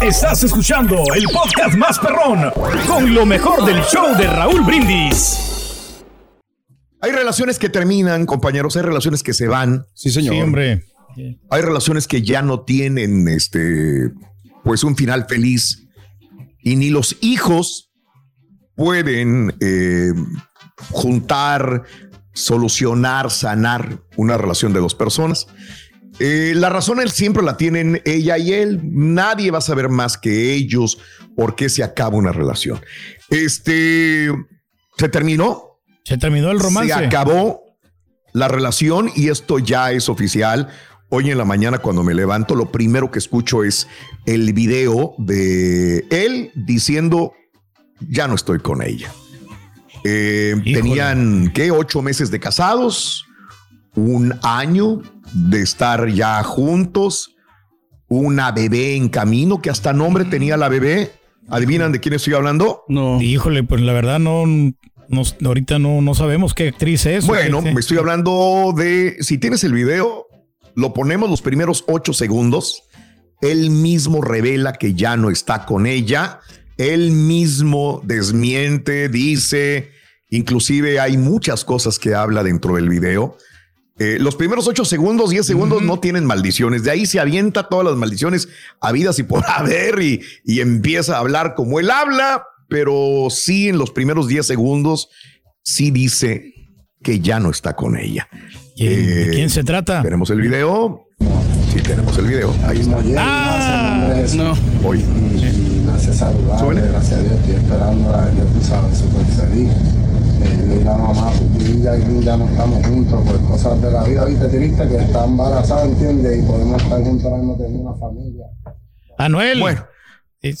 Estás escuchando el podcast más perrón con lo mejor del show de Raúl Brindis. Hay relaciones que terminan, compañeros, hay relaciones que se van. Sí, señor. Sí, hombre. Hay relaciones que ya no tienen este pues un final feliz y ni los hijos pueden eh, juntar, solucionar, sanar una relación de dos personas. Eh, la razón él siempre la tienen ella y él. Nadie va a saber más que ellos por qué se acaba una relación. Este se terminó. Se terminó el romance. Se acabó la relación y esto ya es oficial. Hoy en la mañana cuando me levanto, lo primero que escucho es el video de él diciendo, ya no estoy con ella. Eh, tenían, ¿qué? Ocho meses de casados, un año de estar ya juntos, una bebé en camino, que hasta nombre tenía la bebé. ¿Adivinan de quién estoy hablando? No. Híjole, pues la verdad no, no ahorita no, no sabemos qué actriz es. Bueno, me estoy hablando de, si tienes el video, lo ponemos los primeros ocho segundos. Él mismo revela que ya no está con ella. Él mismo desmiente, dice, inclusive hay muchas cosas que habla dentro del video. Eh, los primeros ocho segundos, diez segundos no tienen maldiciones. De ahí se avienta todas las maldiciones habidas y por haber y, y empieza a hablar como él habla, pero sí en los primeros diez segundos sí dice que ya no está con ella. ¿De quién se trata? Tenemos el video. Sí, tenemos el video. Ahí está. Ah, no. Hoy. Gracias saludable, gracias a Dios estoy esperando a ya tú sabes, super Eh, y la mamá, y ya, ya no estamos juntos por cosas de la vida, viste, triste que está embarazada, ¿entiendes? Y podemos estar juntos ahora mismo teniendo una familia. Anuel. Bueno.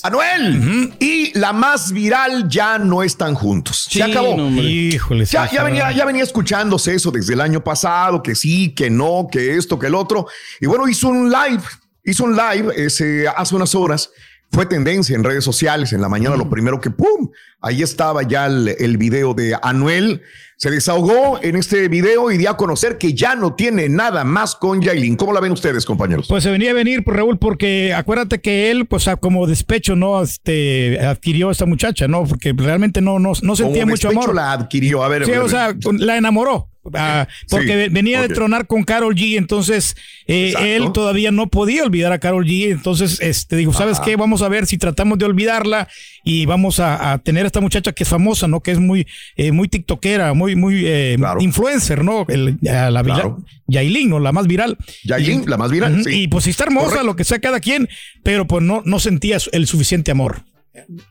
Anuel y la más viral ya no están juntos. Sí, se acabó. no. Híjole, ya, ya venía, ya venía escuchándose eso desde el año pasado, que sí, que no, que esto, que el otro. Y bueno, hizo un live, hizo un live ese, hace unas horas. Fue tendencia en redes sociales en la mañana, lo primero que ¡pum! Ahí estaba ya el, el video de Anuel. Se desahogó en este video y dio a conocer que ya no tiene nada más con Yailin. ¿Cómo la ven ustedes, compañeros? Pues se venía a venir, pues, Raúl, porque acuérdate que él, pues como despecho, ¿no? Este, adquirió a esta muchacha, ¿no? Porque realmente no, no, no sentía Como mucho despecho amor. la adquirió. A ver, Sí, a ver, o sea, la enamoró. ah, porque Sí, venía de tronar con Carol G, entonces eh, él todavía no podía olvidar a Carol G, entonces este dijo, ¿sabes Ajá. qué? Vamos a ver si tratamos de olvidarla y vamos a, a tener a esta muchacha que es famosa, ¿no? Que es muy, eh, muy tiktokera, muy, muy eh, influencer, ¿no? El- a la Claro. Ya- Yailin, ¿no? La más viral. Yailin, Y- la más viral, sí. Y pues sí está hermosa, Correcto. lo que sea cada quien, pero pues no, no sentía el suficiente amor.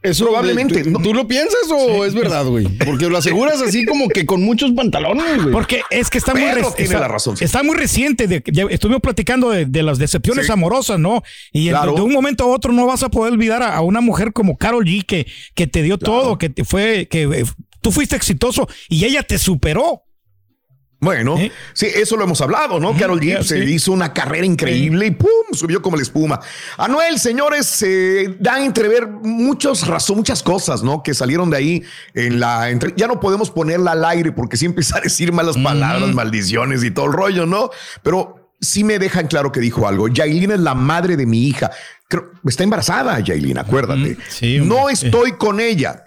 Eso, Probablemente, ¿Tú, lo piensas o es verdad, güey? Porque lo aseguras así como que con muchos pantalones, güey. Porque es que está muy Pero reci- tiene está, la razón, sí. está muy reciente. De, ya estuvimos platicando de, de las decepciones Sí. amorosas, ¿no? Y de- Claro. de un momento a otro no vas a poder olvidar a, a una mujer como Carol G que, que te dio todo, que te fue, que eh, tú fuiste exitoso y ella te superó. Bueno, ¿Eh? sí, eso lo hemos hablado, ¿no? Carol G se sí. hizo una carrera increíble y ¡pum! subió como la espuma. Anuel, señores, se da a entrever muchas razones, muchas cosas, ¿no? Que salieron de ahí en la entre- Ya no podemos ponerla al aire porque sí empieza a decir malas palabras, maldiciones y todo el rollo, ¿no? Pero sí me dejan claro que dijo algo. Yailin es la madre de mi hija. Creo- está embarazada, Yailin, acuérdate. sí, no estoy con ella,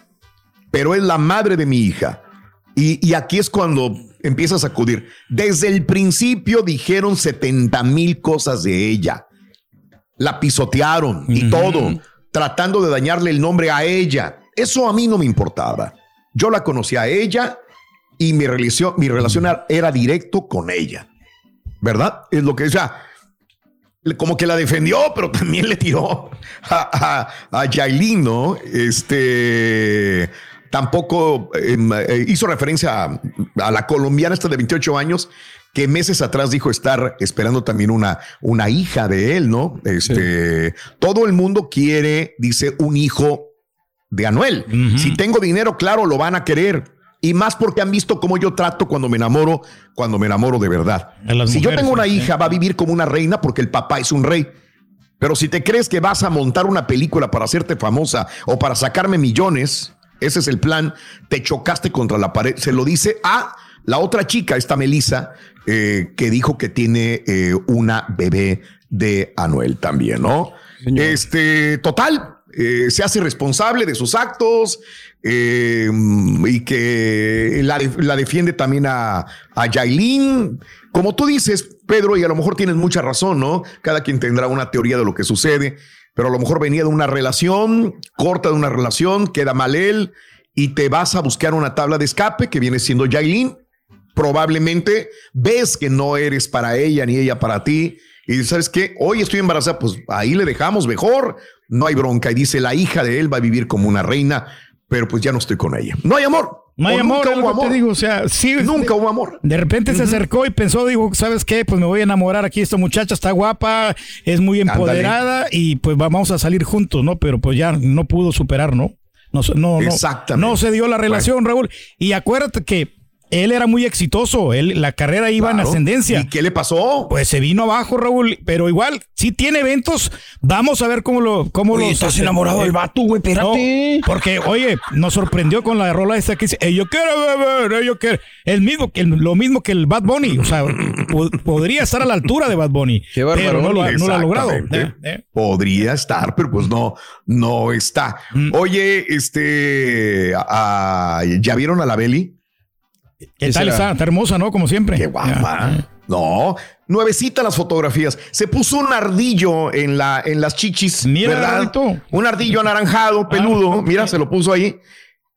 pero es la madre de mi hija. Y, y aquí es cuando empieza a sacudir. Desde el principio dijeron 70 mil cosas de ella. la pisotearon y todo, tratando de dañarle el nombre a ella. Eso a mí no me importaba. Yo la conocí a ella y mi relación, mi relación era directo con ella. ¿Verdad? Es lo que ella como que la defendió, pero también le tiró a, a, ¿no? Este tampoco em, eh, hizo referencia a, la colombiana esta de 28 años que meses atrás dijo estar esperando también una, una hija de él, ¿no? Este, todo el mundo quiere, dice, un hijo de Anuel. Si tengo dinero, claro, lo van a querer. Y más porque han visto cómo yo trato cuando me enamoro, cuando me enamoro de verdad. Si yo tengo una hija, va a vivir como una reina porque el papá es un rey. Pero si te crees que vas a montar una película para hacerte famosa o para sacarme millones, ese es el plan, te chocaste contra la pared. Se lo dice a la otra chica, esta Melissa, eh, que dijo que tiene eh, una bebé de Anuel también, ¿no? Este, total, eh, se hace responsable de sus actos y que la, defiende también a, a Yailin. Como tú dices, Pedro, y a lo mejor tienes mucha razón, ¿no? Cada quien tendrá una teoría de lo que sucede, pero a lo mejor venía de una relación, corta de una relación, queda mal él y te vas a buscar una tabla de escape que viene siendo Yailin probablemente ves que no eres para ella ni ella para ti. Y sabes qué, hoy estoy embarazada, pues ahí le dejamos mejor, no hay bronca. Y dice, la hija de él va a vivir como una reina, pero pues ya no estoy con ella. No hay amor. No hay amor, nunca hubo amor. Te digo, o sea, sí, nunca hubo amor. De repente se acercó y pensó, digo, ¿sabes qué? Pues me voy a enamorar aquí, esta muchacha está guapa, es muy empoderada y pues vamos a salir juntos, ¿no? Pero pues ya no pudo superar, ¿no? No, no, no, no se dio la relación, Raúl. Y acuérdate que él era muy exitoso, él, la carrera iba en ascendencia. ¿Y qué le pasó? Pues se vino abajo, Raúl, pero igual, si tiene eventos, vamos a ver cómo lo... Cómo oye, estás enamorado del vato, güey, espérate. porque, oye, nos sorprendió con la rola esta que dice, yo quiero beber, yo quiero... El mismo, lo mismo que el Bad Bunny, o sea, podría estar a la altura de Bad Bunny, Qué pero no lo, ha logrado. ¿eh? ¿Eh? Podría estar, pero pues no, no está. Mm. Oye, este, ¿ya vieron a la Beli? ¿Qué tal está? Está hermosa, ¿no? Como siempre. Qué guapa. No, nuevecita las fotografías. Se puso un ardillo en, la, en las chichis. Mira, ¿verdad? Un ardillo anaranjado, ah, peludo. Mira, se lo puso ahí.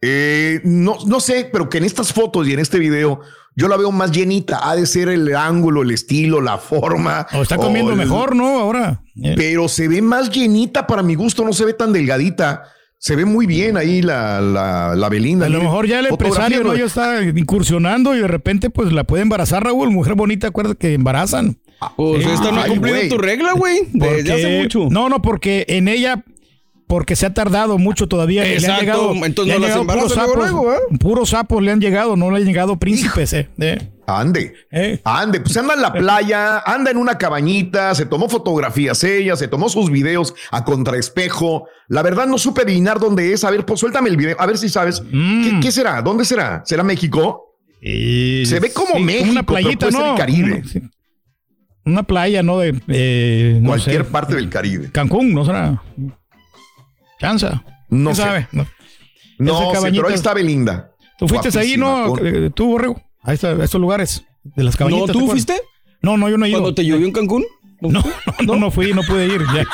Eh, no, no sé, pero que en estas fotos y en este video yo la veo más llenita. Ha de ser el ángulo, el estilo, la forma. O está comiendo mejor, ¿no? Ahora. Pero se ve más llenita para mi gusto, no se ve tan delgadita. Se ve muy bien ahí la, la, la Belinda. A lo mejor ya el empresario ¿no? ya está incursionando y de repente pues la puede embarazar, Raúl. Mujer bonita, acuerda que embarazan. Ah, pues esta no ha cumplido tu regla, güey. Desde hace mucho. No, no, porque en ella porque se ha tardado mucho todavía. Exacto, le han llegado, entonces no las puros sapos, luego, ¿eh? puros sapos le han llegado, no le han llegado príncipes. Eh, eh. Ande, eh. ande, pues anda en la playa, anda en una cabañita, se tomó fotografías ella, se tomó sus videos a contraespejo. La verdad no supe adivinar dónde es. A ver, pues suéltame el video, a ver si sabes. Mm. ¿Qué, será? ¿Dónde será? ¿Será México? se ve como México, una playita, no, Caribe. Una, playa, ¿no? De eh, cualquier parte del Caribe. Cancún, ¿no será? Chanza. No sabe. No, no pero ahí está Belinda. Tú fuiste ahí, ¿no? Eh, tú, Borrego. A, estos lugares de las cabañitas. ¿No tú fuiste? No, no, yo no he ido. ¿Cuando te llovió en Cancún? No, no, no, fui, no pude ir. Ya.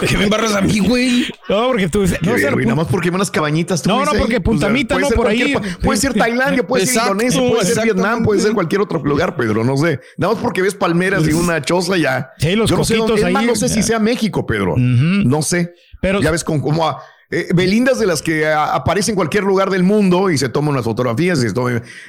¿Qué me embarras a mí, güey? No, porque tú. No, sé, nada más porque unas cabañitas. no, no, porque Puntamita, no, por ahí. Puede ser Tailandia, puede ser Indonesia, puede ser Vietnam, puede ser cualquier otro lugar, Pedro, no sé. Nada más porque ves palmeras y una choza ya. Sí, los Yo no sé, ahí. no sé si sea México, Pedro. No sé. Pero ya ves con cómo eh, Belindas de las que aparece en cualquier lugar del mundo y se toman unas fotografías y esto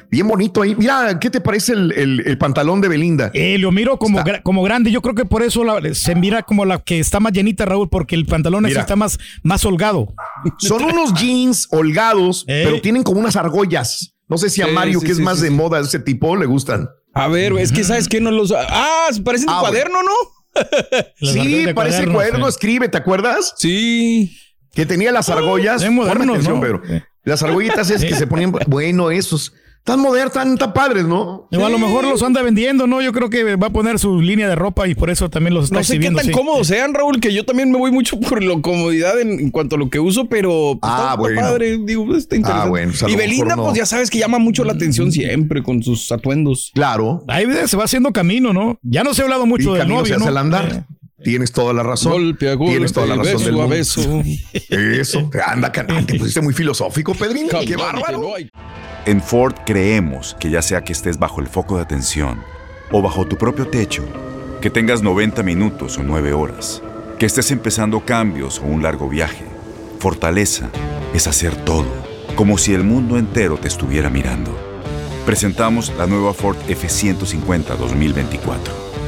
bien bonito ahí. Mira, ¿qué te parece el, pantalón de Belinda? Eh, lo miro como, como grande. Yo creo que por eso se mira como la que está más llenita, Raúl, porque el pantalón está más, más holgado. Son unos jeans holgados, eh. pero tienen como unas argollas. No sé si a Mario, que es más de moda ese tipo, le gustan. A ver, es que sabes que no los. Ah, parece un ah, cuaderno, ¿no? sí, parece cuaderno, escribe, ¿te acuerdas? Sí que tenía las argollas. modernos, ¿no? Pedro. Las argollitas es que se ponían, bueno, esos. Tan modernos, tan, tan padres, ¿no? a lo mejor los anda vendiendo, ¿no? Yo creo que va a poner su línea de ropa y por eso también los está no sé qué tan cómodos sean, Raúl, que yo también me voy mucho por la comodidad en, cuanto a lo que uso, pero pues, ah, bueno. padre, digo, está interesante. Ah, bueno, y Belinda, pues ya sabes que llama mucho la atención siempre con sus atuendos. Claro. Ahí se va haciendo camino, ¿no? Ya no se ha hablado mucho del novio, ¿no? andar. Tienes toda la razón. Golpe a golpe, Tienes toda la razón. beso del a mundo. beso. Eso. Anda, cantante. Pusiste muy filosófico, Pedrín. Qué bárbaro. En Ford creemos que ya sea que estés bajo el foco de atención o bajo tu propio techo, que tengas 90 minutos o 9 horas, que estés empezando cambios o un largo viaje, fortaleza es hacer todo, como si el mundo entero te estuviera mirando. Presentamos la nueva Ford F150 2024.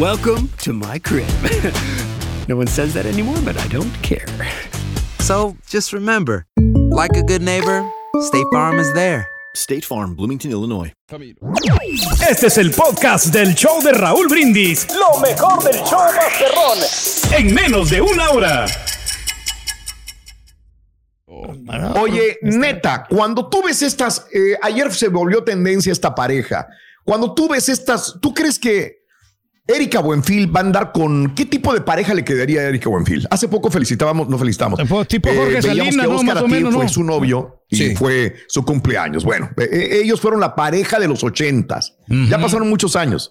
Welcome to my crib. no one says that anymore, but I don't care. So just remember, like a good neighbor, State Farm is there. State Farm, Bloomington, Illinois. Camino. Este es el podcast del show de Raúl Brindis. Lo mejor del show Masterrón. En menos de una hora. Oye, neta, cuando tú ves estas, eh, ayer se volvió tendencia esta pareja. Cuando tú ves estas, ¿tú crees que Erika Buenfil va a andar con qué tipo de pareja le quedaría a Erika Buenfil? Hace poco felicitábamos, no felicitamos. Eh, tipo Jorge veíamos Salinas, que ¿no? Oscar Más o Atié menos, fue ¿no? su novio y Sí. fue su cumpleaños. Bueno, eh, eh, ellos fueron la pareja de los ochentas. Ya pasaron muchos años.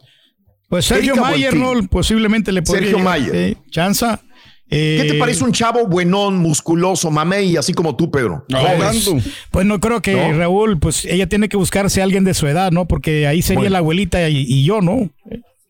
Pues Sergio Erika Mayer, Buenfil. ¿no? Posiblemente le podría Sergio Mayer. eh, chanza. ¿Qué Eh, te parece un chavo buenón, musculoso, mamey, así como tú, Pedro? No. Pues no creo que ¿No? Raúl, pues ella tiene que buscarse a alguien de su edad, ¿no? Porque ahí sería Bueno. la abuelita y, y yo, ¿no?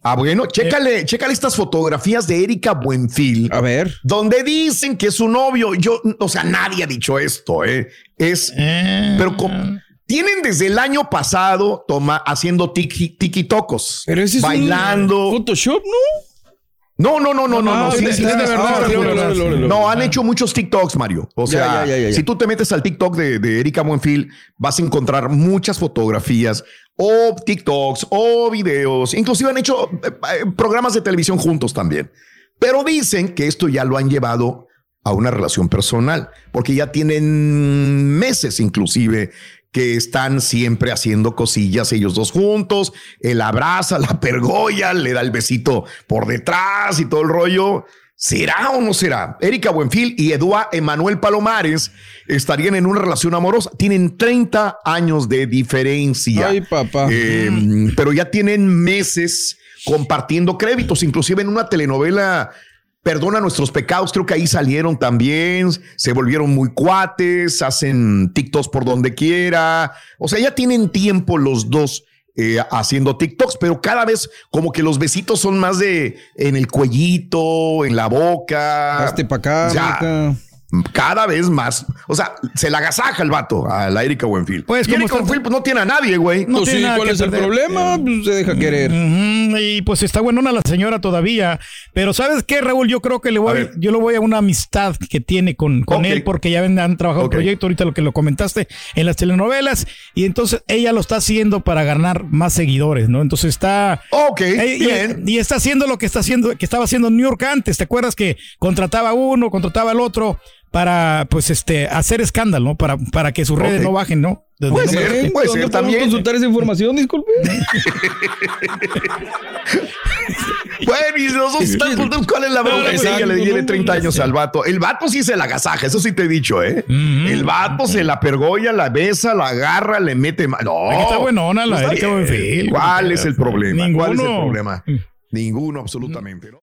Ah, bueno, chécale, chécale estas fotografías de Erika Buenfil. A ver. donde dicen que es su novio. Yo, o sea, nadie ha dicho esto, ¿eh? Es, Eh, pero com- tienen desde el año pasado toma, haciendo tiki, tiki-tocos, Pero ese es bailando. un Photoshop, ¿no? No, no, no, no, no, no. Sí, sí, de verdad. No, han hecho muchos TikToks, Mario. O sea, ya, ya, ya, ya. si tú te metes al TikTok de, de Erika Buenfil, vas a encontrar muchas fotografías o TikToks o videos. Inclusive han hecho eh, eh, programas de televisión juntos también. Pero dicen que esto ya lo han llevado a una relación personal, porque ya tienen meses inclusive que están siempre haciendo cosillas ellos dos juntos, él abraza, la pergolla, le da el besito por detrás y todo el rollo. ¿Será o no será? Erika Buenfil y Eduard Emanuel Palomares estarían en una relación amorosa. Tienen 30 años de diferencia. Ay, papá. Eh, pero ya tienen meses compartiendo créditos, inclusive en una telenovela Perdona nuestros pecados, creo que ahí salieron también, se volvieron muy cuates, hacen TikToks por donde quiera, o sea, ya tienen tiempo los dos eh, haciendo TikToks, pero cada vez como que los besitos son más de en el cuellito, en la boca. Hazte pa' acá, Ya. Cada vez más. O sea, se la agasaja el vato a la Erika Buenfil. Pues, y Erika pues, no tiene a nadie, güey. No Pues tiene sí, nada ¿cuál que es el problema? Pues se deja querer. Y pues está buenona la señora todavía. Pero ¿sabes qué, Raúl? Yo creo que le voy, yo lo voy a una amistad que tiene con, con él, porque ya ven, han trabajado en proyecto, ahorita lo que lo comentaste en las telenovelas, y entonces ella lo está haciendo para ganar más seguidores, ¿no? Entonces está. Ok, Eh, y- bien. Y, está haciendo lo que está haciendo, que estaba haciendo en New York antes. ¿Te acuerdas que contrataba a uno, contrataba al otro para, pues, este, hacer escándalo, ¿no? Para, para que sus redes no bajen, ¿no? De- Puede de ser, puede ¿Dónde ser también. consultar esa información? Disculpe. Bueno, y están preguntando cuál es la bronca. Exacto, Ella le tiene no, 30 años al vato. El vato sí se la agasaja, eso sí te he dicho, ¿eh? El vato se la pergolla, la besa, la agarra, le mete. ma- No. Aquí está buenona la Está Erika bien. Buenfil. ¿Cuál es el problema? ¿Cuál es el Ninguno. problema? Ninguno, absolutamente. ¿no?